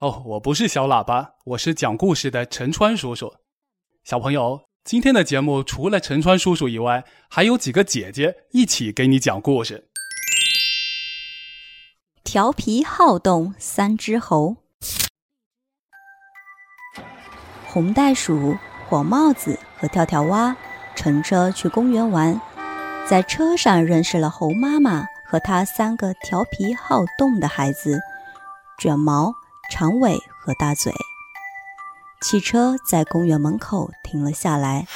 哦，我不是小喇叭，我是讲故事的陈川叔叔。小朋友，今天的节目除了陈川叔叔以外，还有几个姐姐一起给你讲故事。调皮好动三只猴，红袋鼠、火帽子和跳跳蛙乘车去公园玩，在车上认识了猴妈妈和她三个调皮好动的孩子——卷毛。长尾和大嘴，汽车在公园门口停了下来。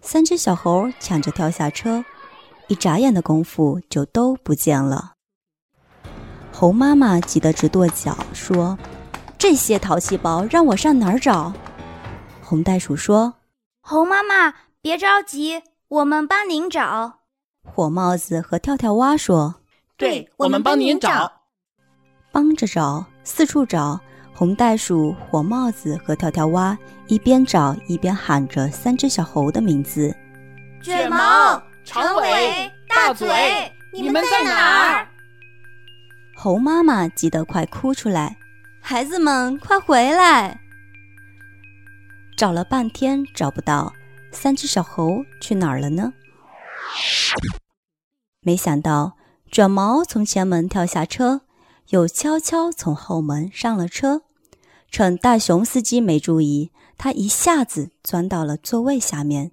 三只小猴抢着跳下车，一眨眼的功夫就都不见了。猴妈妈急得直跺脚，说：“这些淘气包让我上哪儿找？”红袋鼠说：“猴妈妈别着急，我们帮您找。”火帽子和跳跳蛙说：“对，我们帮您找。”帮着找，四处找。红袋鼠、火帽子和跳跳蛙一边找一边喊着三只小猴的名字：卷毛、长尾、大嘴，你们在哪儿？猴妈妈急得快哭出来：“孩子们，快回来！”找了半天找不到，三只小猴去哪儿了呢？没想到，卷毛从前门跳下车。又悄悄从后门上了车，趁大熊司机没注意，他一下子钻到了座位下面。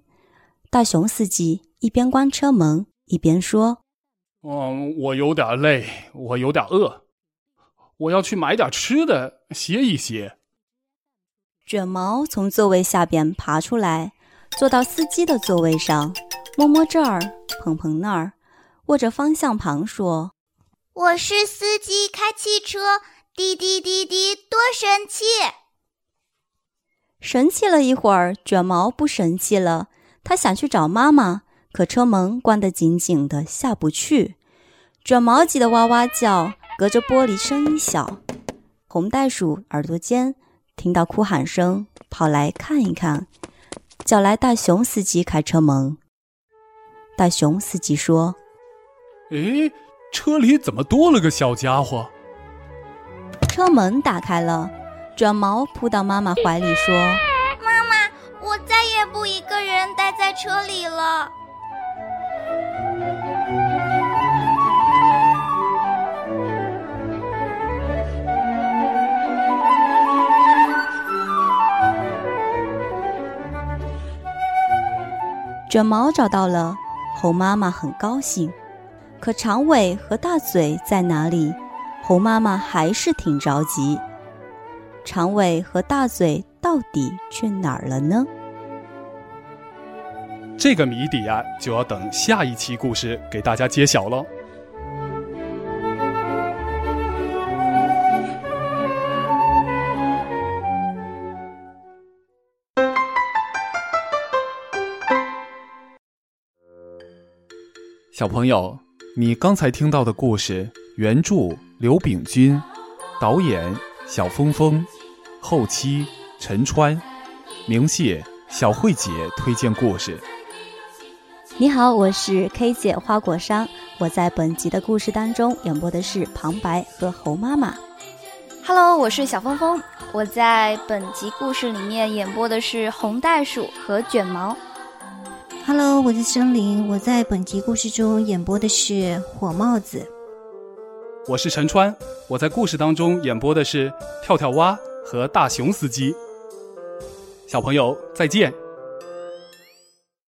大熊司机一边关车门，一边说：“嗯，我有点累，我有点饿，我要去买点吃的歇一歇。”卷毛从座位下边爬出来，坐到司机的座位上，摸摸这儿，碰碰那儿，握着方向盘说。我是司机，开汽车，滴滴滴滴，多神气！神气了一会儿，卷毛不神气了。他想去找妈妈，可车门关得紧紧的，下不去。卷毛急得哇哇叫，隔着玻璃声音小。红袋鼠耳朵尖，听到哭喊声，跑来看一看，叫来大熊司机开车门。大熊司机说：“诶。”车里怎么多了个小家伙？车门打开了，卷毛扑到妈妈怀里说：“妈妈，我再也不一个人待在车里了。”卷毛找到了，猴妈妈很高兴。可长尾和大嘴在哪里？猴妈妈还是挺着急。长尾和大嘴到底去哪儿了呢？这个谜底呀，就要等下一期故事给大家揭晓了。小朋友。你刚才听到的故事，原著刘炳军，导演小峰峰，后期陈川，明谢小慧姐推荐故事。你好，我是 K 姐花果山，我在本集的故事当中演播的是旁白和猴妈妈。Hello，我是小峰峰，我在本集故事里面演播的是红袋鼠和卷毛。Hello，我是森林。我在本集故事中演播的是火帽子。我是陈川，我在故事当中演播的是跳跳蛙和大熊司机。小朋友再见。